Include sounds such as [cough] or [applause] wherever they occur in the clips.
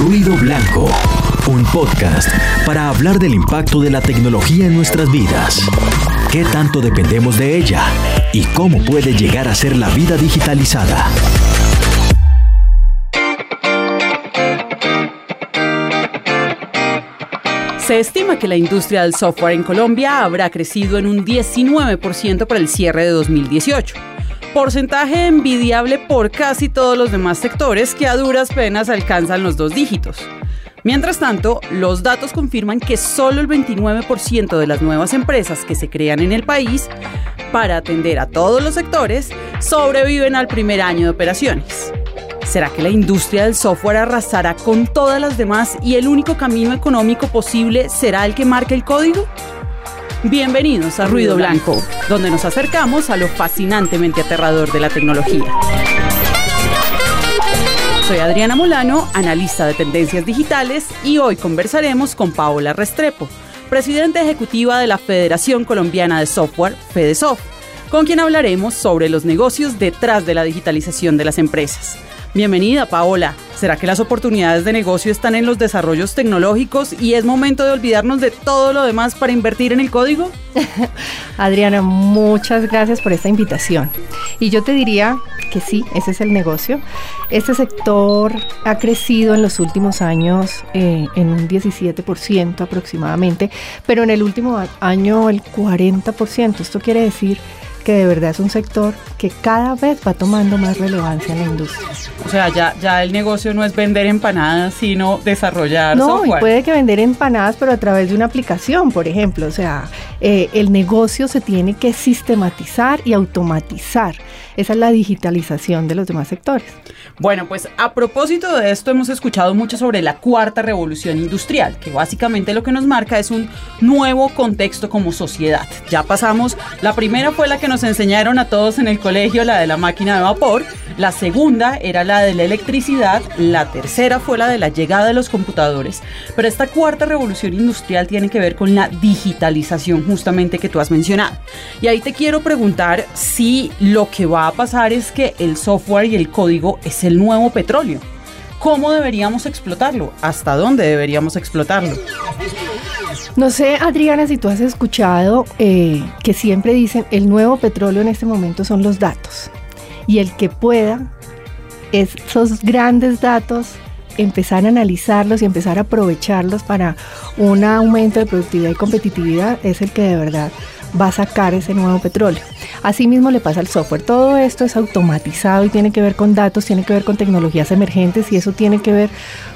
Ruido Blanco, un podcast para hablar del impacto de la tecnología en nuestras vidas. ¿Qué tanto dependemos de ella? ¿Y cómo puede llegar a ser la vida digitalizada? Se estima que la industria del software en Colombia habrá crecido en un 19% para el cierre de 2018 porcentaje envidiable por casi todos los demás sectores que a duras penas alcanzan los dos dígitos. Mientras tanto, los datos confirman que solo el 29% de las nuevas empresas que se crean en el país para atender a todos los sectores sobreviven al primer año de operaciones. ¿Será que la industria del software arrasará con todas las demás y el único camino económico posible será el que marque el código? Bienvenidos a Ruido Blanco, donde nos acercamos a lo fascinantemente aterrador de la tecnología. Soy Adriana Molano, analista de tendencias digitales, y hoy conversaremos con Paola Restrepo, presidenta ejecutiva de la Federación Colombiana de Software, FedeSoft, con quien hablaremos sobre los negocios detrás de la digitalización de las empresas. Bienvenida, Paola. ¿Será que las oportunidades de negocio están en los desarrollos tecnológicos y es momento de olvidarnos de todo lo demás para invertir en el código? [laughs] Adriana, muchas gracias por esta invitación. Y yo te diría que sí, ese es el negocio. Este sector ha crecido en los últimos años eh, en un 17% aproximadamente, pero en el último año el 40%. Esto quiere decir que de verdad es un sector que cada vez va tomando más relevancia en la industria. O sea, ya, ya el negocio no es vender empanadas, sino desarrollar no, software. No, y puede que vender empanadas, pero a través de una aplicación, por ejemplo. O sea, eh, el negocio se tiene que sistematizar y automatizar. Esa es la digitalización de los demás sectores. Bueno, pues a propósito de esto hemos escuchado mucho sobre la cuarta revolución industrial, que básicamente lo que nos marca es un nuevo contexto como sociedad. Ya pasamos, la primera fue la que nos enseñaron a todos en el colegio, la de la máquina de vapor, la segunda era la de la electricidad, la tercera fue la de la llegada de los computadores, pero esta cuarta revolución industrial tiene que ver con la digitalización justamente que tú has mencionado. Y ahí te quiero preguntar si lo que va a pasar es que el software y el código es el nuevo petróleo. ¿Cómo deberíamos explotarlo? ¿Hasta dónde deberíamos explotarlo? No sé, Adriana, si tú has escuchado eh, que siempre dicen el nuevo petróleo en este momento son los datos. Y el que pueda esos grandes datos empezar a analizarlos y empezar a aprovecharlos para un aumento de productividad y competitividad es el que de verdad va a sacar ese nuevo petróleo. Asimismo le pasa al software. Todo esto es automatizado y tiene que ver con datos, tiene que ver con tecnologías emergentes y eso tiene que ver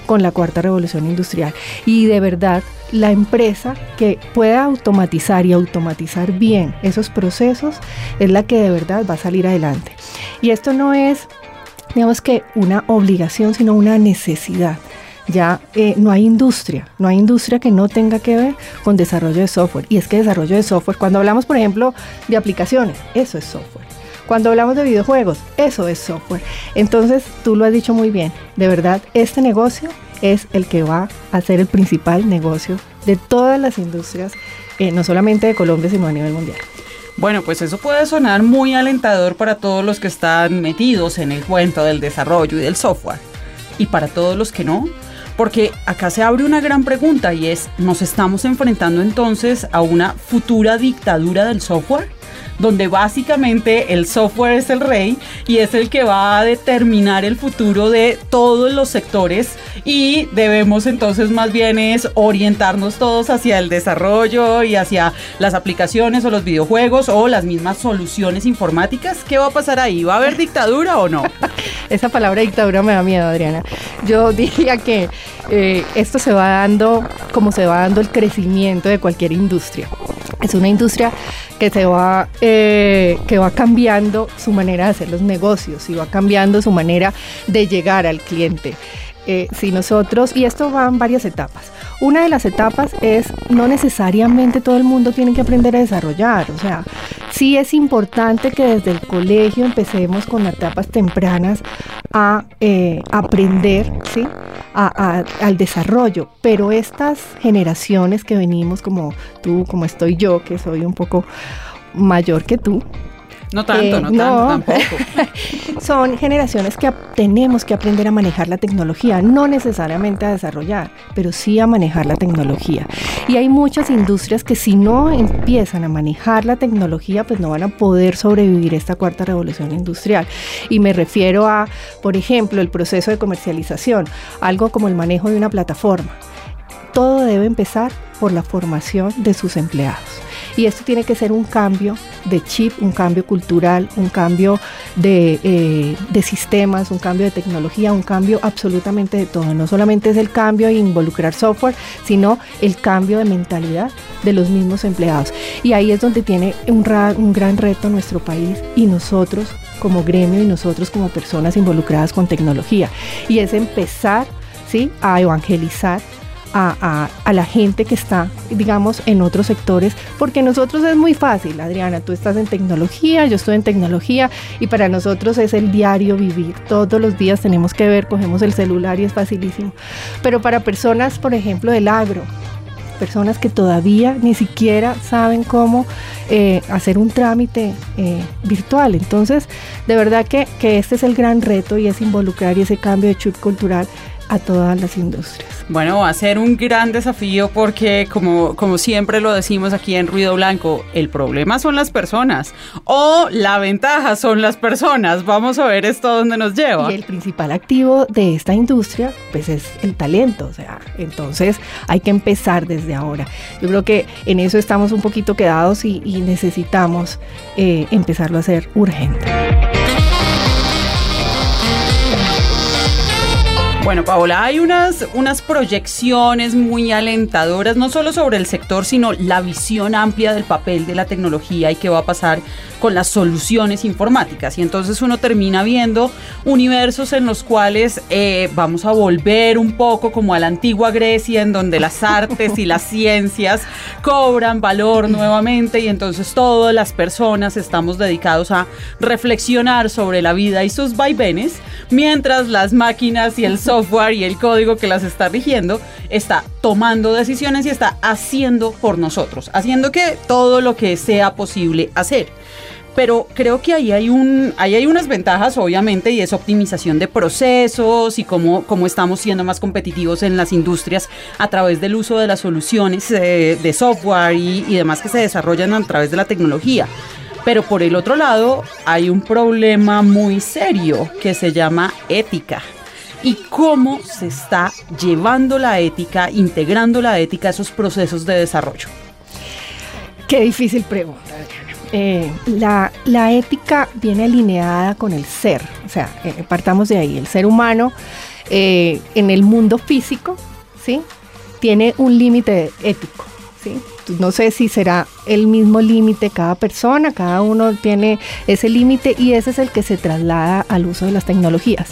con la cuarta revolución industrial. Y de verdad, la empresa que pueda automatizar y automatizar bien esos procesos es la que de verdad va a salir adelante. Y esto no es, digamos que, una obligación, sino una necesidad ya eh, no hay industria, no hay industria que no tenga que ver con desarrollo de software. Y es que desarrollo de software, cuando hablamos, por ejemplo, de aplicaciones, eso es software. Cuando hablamos de videojuegos, eso es software. Entonces, tú lo has dicho muy bien, de verdad, este negocio es el que va a ser el principal negocio de todas las industrias, eh, no solamente de Colombia, sino a nivel mundial. Bueno, pues eso puede sonar muy alentador para todos los que están metidos en el cuento del desarrollo y del software. Y para todos los que no, porque acá se abre una gran pregunta y es, ¿nos estamos enfrentando entonces a una futura dictadura del software? Donde básicamente el software es el rey y es el que va a determinar el futuro de todos los sectores y debemos entonces más bien es orientarnos todos hacia el desarrollo y hacia las aplicaciones o los videojuegos o las mismas soluciones informáticas. ¿Qué va a pasar ahí? ¿Va a haber dictadura o no? [laughs] Esa palabra dictadura me da miedo, Adriana. Yo [laughs] diría que eh, esto se va dando como se va dando el crecimiento de cualquier industria. Es una industria que se va, eh, que va cambiando su manera de hacer los negocios y va cambiando su manera de llegar al cliente. Eh, si nosotros, y esto va en varias etapas. Una de las etapas es no necesariamente todo el mundo tiene que aprender a desarrollar, o sea, sí es importante que desde el colegio empecemos con etapas tempranas a eh, aprender, ¿sí? Al desarrollo, pero estas generaciones que venimos como tú, como estoy yo, que soy un poco mayor que tú, No tanto, no, tanto, tampoco. [laughs] Son generaciones que tenemos que aprender a manejar la tecnología, no necesariamente a desarrollar, pero sí a manejar la tecnología. Y hay muchas industrias que si no empiezan a manejar la tecnología, pues no van a poder sobrevivir esta cuarta revolución industrial. Y me refiero a, por ejemplo, el proceso de comercialización, algo como el manejo de una plataforma. Todo debe empezar por la formación de sus empleados. Y esto tiene que ser un cambio de chip, un cambio cultural, un cambio de, eh, de, sistemas, un cambio de tecnología, un cambio absolutamente de todo. No solamente es el cambio de involucrar software, sino el cambio de mentalidad de los mismos empleados. Y ahí es donde tiene un, un gran reto nuestro país y nosotros como gremio y nosotros como personas involucradas con tecnología. Y es empezar ¿sí? a evangelizar a, la gente que está, digamos, en otros sectores, porque nosotros es muy fácil, Adriana, tú estás en tecnología, yo estoy en tecnología, y para nosotros es el diario vivir. Todos los días tenemos que ver, cogemos el celular y es facilísimo. Pero para personas, por ejemplo, del agro, personas que todavía ni siquiera saben cómo eh, hacer un trámite eh, virtual. Entonces, de verdad que, que este es el gran reto y es involucrar y ese cambio de chip cultural a todas las industrias. Bueno, va a ser un gran desafío porque como, como siempre lo decimos aquí en Ruido Blanco, el problema son las personas o la ventaja son las personas. Vamos a ver esto dónde nos lleva. Y el principal activo de esta industria pues es el talento, o sea, entonces hay que empezar desde ahora. Yo creo que en eso estamos un poquito quedados y, necesitamos eh, empezarlo a hacer urgente. Bueno, Paola, hay unas, unas proyecciones muy alentadoras, no solo sobre el sector, sino la visión amplia del papel de la tecnología y qué va a pasar con las soluciones informáticas. Y entonces uno termina viendo universos en los cuales eh, vamos a volver un poco como a la antigua Grecia, en donde las artes y las ciencias cobran valor nuevamente y entonces todas las personas estamos dedicados a reflexionar sobre la vida y sus vaivenes, mientras las máquinas y el software software y el código que las está rigiendo está tomando decisiones y está haciendo por nosotros, haciendo que todo lo que sea posible hacer pero creo que ahí hay, un, hay unas ventajas, obviamente, y es optimización de procesos y cómo, cómo estamos siendo más competitivos en las industrias a través del uso de las soluciones de, de software y demás que se desarrollan a través de la tecnología. Pero por el otro lado, hay un problema muy serio que se llama ética y cómo se está llevando la ética, integrando la ética a esos procesos de desarrollo. Qué difícil pregunta, eh, la, ética viene alineada con el ser, o sea, eh, partamos de ahí, el ser humano eh, en el mundo físico, ¿sí? Tiene un límite ético, ¿sí? No sé si será el mismo límite cada persona, cada uno tiene ese límite y ese es el que se traslada al uso de las tecnologías.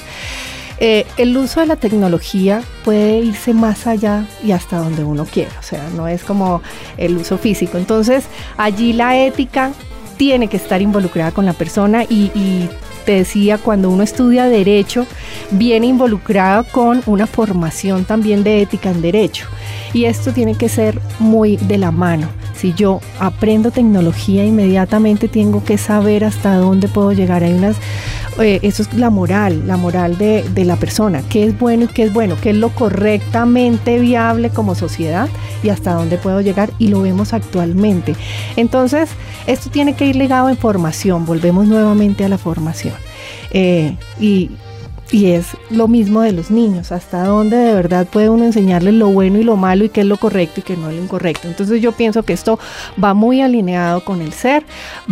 Eh, el uso de la tecnología puede irse más allá y hasta donde uno quiera, o sea, no es como el uso físico. Entonces, allí la ética tiene que estar involucrada con la persona y, y te decía, cuando uno estudia derecho, viene involucrado con una formación también de ética en derecho. Y esto tiene que ser muy de la mano. Si yo aprendo tecnología, inmediatamente tengo que saber hasta dónde puedo llegar. Hay unas, eh, eso es la moral, la moral de, la persona, qué es bueno y qué es bueno, qué es lo correctamente viable como sociedad y hasta dónde puedo llegar y lo vemos actualmente. Entonces, esto tiene que ir ligado en formación, volvemos nuevamente a la formación. Eh, y y es lo mismo de los niños, hasta dónde de verdad puede uno enseñarles lo bueno y lo malo y qué es lo correcto y qué no es lo incorrecto. Entonces yo pienso que esto va muy alineado con el ser,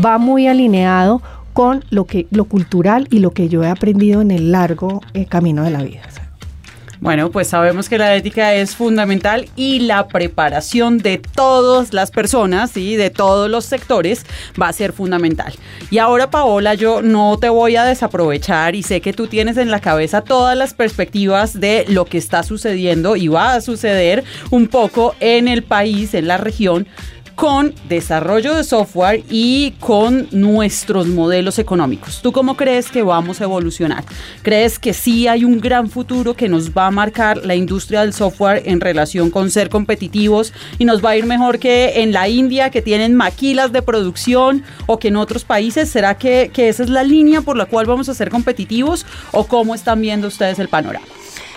va muy alineado con lo que lo cultural y lo que yo he aprendido en el largo eh, camino de la vida. Bueno, pues sabemos que la ética es fundamental y la preparación de todas las personas y de todos los sectores va a ser fundamental. Y ahora, Paola, yo no te voy a desaprovechar y sé que tú tienes en la cabeza todas las perspectivas de lo que está sucediendo y va a suceder un poco en el país, en la región con desarrollo de software y con nuestros modelos económicos. ¿Tú cómo crees que vamos a evolucionar? ¿Crees que sí hay un gran futuro que nos va a marcar la industria del software en relación con ser competitivos y nos va a ir mejor que en la India que tienen maquilas de producción o que en otros países? ¿Será que, que esa es la línea por la cual vamos a ser competitivos o cómo están viendo ustedes el panorama?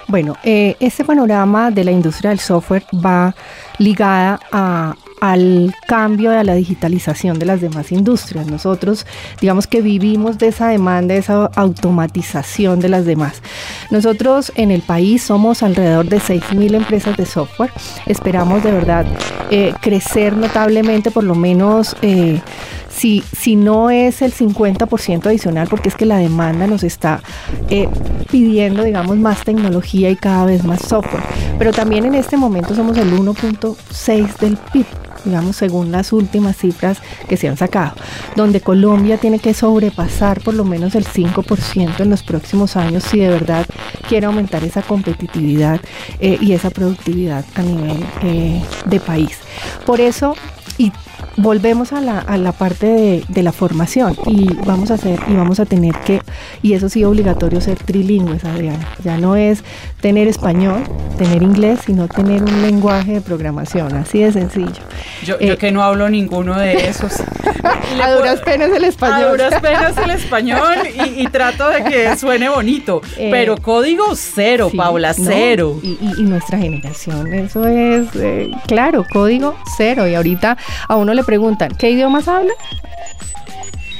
Bueno, eh, este panorama de la industria del software va ligada a, al cambio de la digitalización de las demás industrias. Nosotros, digamos que vivimos de esa demanda, de esa automatización de las demás. Nosotros en el país somos alrededor de 6.000 empresas de software. Esperamos de verdad eh, crecer notablemente, por lo menos... Eh, si, si, no es el 50% adicional, porque es que la demanda nos está eh, pidiendo, digamos, más tecnología y cada vez más software. Pero también en este momento somos el 1.6 del PIB digamos, según las últimas cifras que se han sacado, donde Colombia tiene que sobrepasar por lo menos el 5% en los próximos años si de verdad quiere aumentar esa competitividad eh, y esa productividad a nivel eh, de país. Por eso, y volvemos a la, a la parte de, la formación y vamos a hacer y vamos a tener que, y eso sí obligatorio ser trilingües, Adriana. Ya no es tener español, tener inglés, sino tener un lenguaje de programación, así de sencillo. Yo, yo eh, que no hablo ninguno de esos. [laughs] a duras penas el español. A duras penas el español y, trato de que suene bonito. Eh, pero código cero, Paula, cero. Y, nuestra generación, eso es, eh, claro, código cero. Y ahorita a uno le preguntan, ¿qué idiomas habla?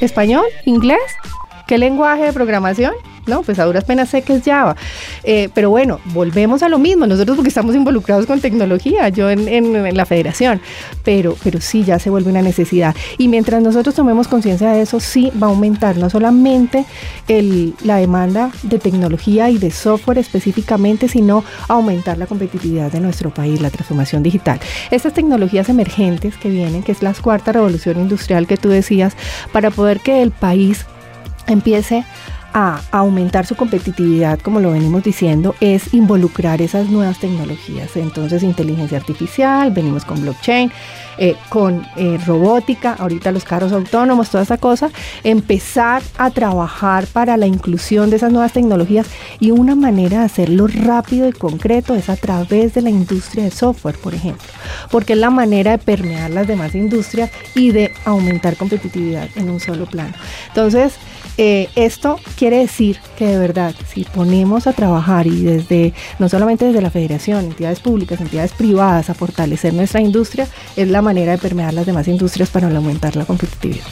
¿Español? ¿Inglés? ¿Qué lenguaje de programación? ¿No? Pues a duras penas sé que es Java. Eh, pero bueno, volvemos a lo mismo, nosotros porque estamos involucrados con tecnología, yo en, la federación, pero, pero sí ya se vuelve una necesidad. Y mientras nosotros tomemos conciencia de eso, sí va a aumentar no solamente el, la demanda de tecnología y de software específicamente, sino aumentar la competitividad de nuestro país, la transformación digital. Estas tecnologías emergentes que vienen, que es la cuarta revolución industrial que tú decías, para poder que el país empiece a aumentar su competitividad, como lo venimos diciendo, es involucrar esas nuevas tecnologías. Entonces, inteligencia artificial, venimos con blockchain, eh, con eh, robótica, ahorita los carros autónomos, toda esa cosa, empezar a trabajar para la inclusión de esas nuevas tecnologías y una manera de hacerlo rápido y concreto es a través de la industria de software, por ejemplo, porque es la manera de permear las demás industrias y de aumentar competitividad en un solo plano. Entonces, eh, esto quiere decir que de verdad, si ponemos a trabajar y desde, no solamente desde la federación, entidades públicas, entidades privadas, a fortalecer nuestra industria, es la manera de permear las demás industrias para aumentar la competitividad.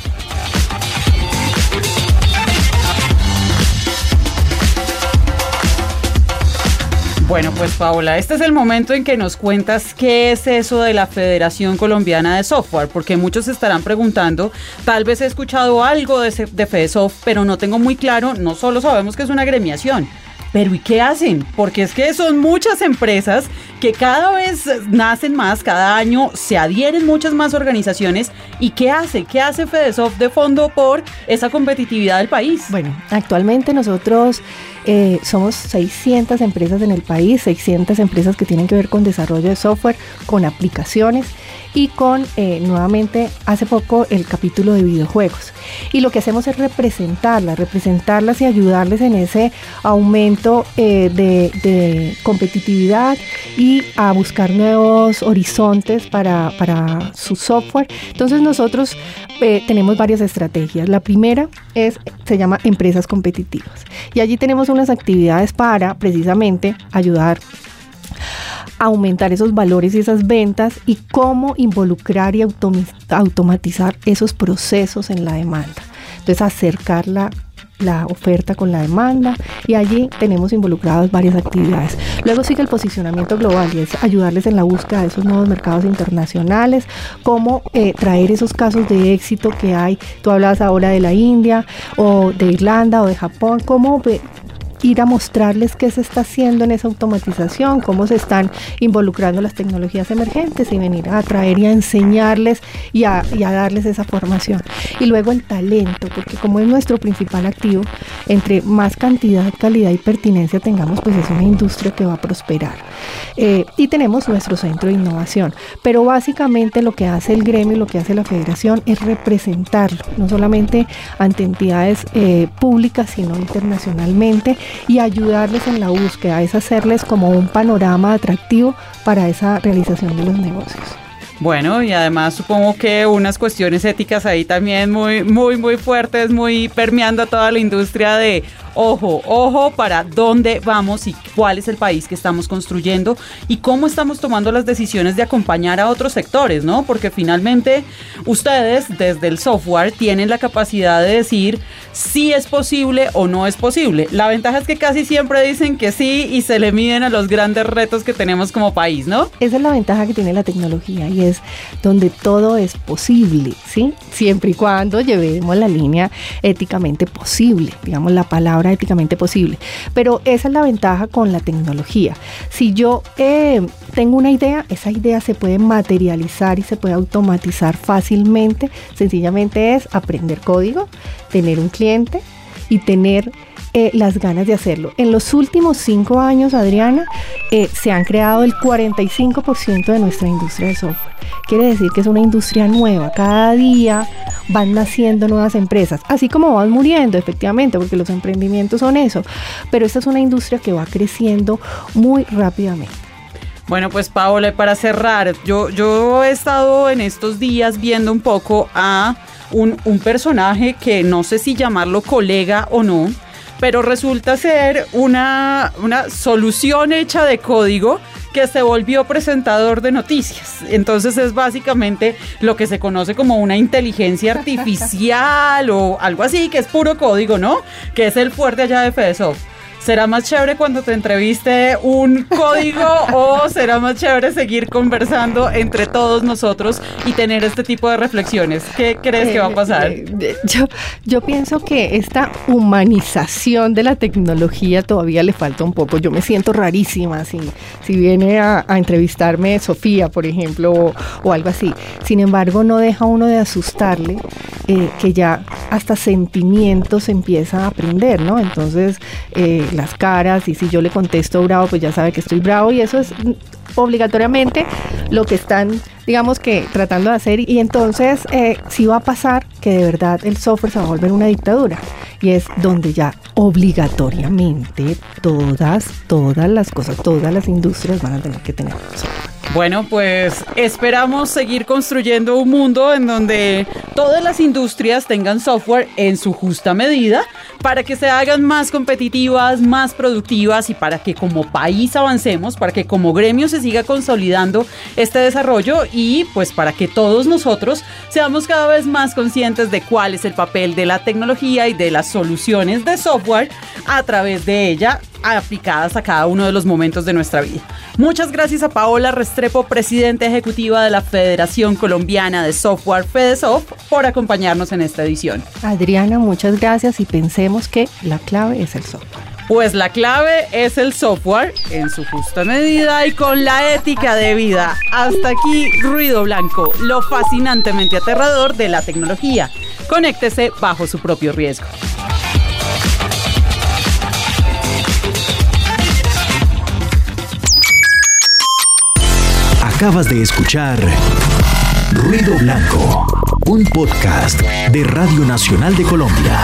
Bueno, pues Paola, este es el momento en que nos cuentas qué es eso de la Federación Colombiana de Software, porque muchos estarán preguntando, tal vez he escuchado algo de, de pero no tengo muy claro, no solo sabemos que es una gremiación, pero ¿y qué hacen? Porque es que son muchas empresas que cada vez nacen más, cada año se adhieren muchas más organizaciones. ¿Y qué hace? ¿Qué hace FedeSoft de fondo por esa competitividad del país? Bueno, actualmente nosotros eh, somos 600 empresas en el país, 600 empresas que tienen que ver con desarrollo de software, con aplicaciones y con eh, nuevamente hace poco el capítulo de videojuegos. Y lo que hacemos es representarlas, representarlas y ayudarles en ese aumento eh, de, competitividad y a buscar nuevos horizontes para, para su software. Entonces nosotros eh, tenemos varias estrategias. La primera es, se llama empresas competitivas. Y allí tenemos unas actividades para precisamente ayudar aumentar esos valores y esas ventas y cómo involucrar y automatizar esos procesos en la demanda. Entonces, acercar la, oferta con la demanda y allí tenemos involucradas varias actividades. Luego sigue el posicionamiento global y es ayudarles en la búsqueda de esos nuevos mercados internacionales, cómo eh, traer esos casos de éxito que hay. Tú hablabas ahora de la India o de Irlanda o de Japón, cómo ir a mostrarles qué se está haciendo en esa automatización, cómo se están involucrando las tecnologías emergentes y venir a traer y a enseñarles y a, y a darles esa formación. Y luego el talento, porque como es nuestro principal activo, entre más cantidad, calidad y pertinencia tengamos, pues es una industria que va a prosperar. Eh, y tenemos nuestro centro de innovación, pero básicamente lo que hace el gremio, lo que hace la federación es representarlo, no solamente ante entidades eh, públicas, sino internacionalmente y ayudarles en la búsqueda, es hacerles como un panorama atractivo para esa realización de los negocios. Bueno, y además supongo que unas cuestiones éticas ahí también muy, muy, muy fuertes, muy permeando a toda la industria de ojo, ojo para dónde vamos y cuál es el país que estamos construyendo y cómo estamos tomando las decisiones de acompañar a otros sectores, ¿no? Porque finalmente ustedes desde el software tienen la capacidad de decir si es posible o no es posible. La ventaja es que casi siempre dicen que sí y se le miden a los grandes retos que tenemos como país, ¿no? Esa es la ventaja que tiene la tecnología y es donde todo es posible, ¿sí? Siempre y cuando llevemos la línea éticamente posible, digamos la palabra éticamente posible. Pero esa es la ventaja con la tecnología. Si yo eh, tengo una idea, esa idea se puede materializar y se puede automatizar fácilmente. Sencillamente es aprender código, tener un cliente y tener eh, las ganas de hacerlo. En los últimos cinco años, Adriana, eh, se han creado el 45% de nuestra industria de software. Quiere decir que es una industria nueva. Cada día van naciendo nuevas empresas, así como van muriendo, efectivamente, porque los emprendimientos son eso. Pero esta es una industria que va creciendo muy rápidamente. Bueno, pues Paola, para cerrar, yo, yo he estado en estos días viendo un poco a un, un personaje que no sé si llamarlo colega o no, pero resulta ser una, una solución hecha de código que se volvió presentador de noticias. Entonces es básicamente lo que se conoce como una inteligencia artificial o algo así, que es puro código, ¿no? Que es el fuerte allá de FedeSoft. ¿Será más chévere cuando te entreviste un código [laughs] o será más chévere seguir conversando entre todos nosotros y tener este tipo de reflexiones? ¿Qué crees que va a pasar? Eh, eh, yo, yo pienso que esta humanización de la tecnología todavía le falta un poco. Yo me siento rarísima si, si viene a, entrevistarme Sofía, por ejemplo, o, algo así. Sin embargo, no deja uno de asustarle eh, que ya hasta sentimientos empieza a aprender, ¿no? Entonces, las caras y si yo le contesto bravo, pues ya sabe que estoy bravo y eso es obligatoriamente lo que están, digamos que tratando de hacer y entonces eh, sí va a pasar que de verdad el software se va a volver una dictadura y es donde ya obligatoriamente todas, todas las cosas, todas las industrias van a tener que tener software. Bueno, pues esperamos seguir construyendo un mundo en donde todas las industrias tengan software en su justa medida para que se hagan más competitivas, más productivas y para que como país avancemos, para que como gremio se siga consolidando este desarrollo y pues para que todos nosotros seamos cada vez más conscientes de cuál es el papel de la tecnología y de las soluciones de software a través de ella aplicadas a cada uno de los momentos de nuestra vida. Muchas gracias a Paola Restrepo, presidenta ejecutiva de la Federación Colombiana de Software FedeSoft, por acompañarnos en esta edición. Adriana, muchas gracias y pensemos que la clave es el software. Pues la clave es el software en su justa medida y con la ética de vida. Hasta aquí Ruido Blanco, lo fascinantemente aterrador de la tecnología. Conéctese bajo su propio riesgo. Acabas de escuchar Ruido Blanco, un podcast de Radio Nacional de Colombia.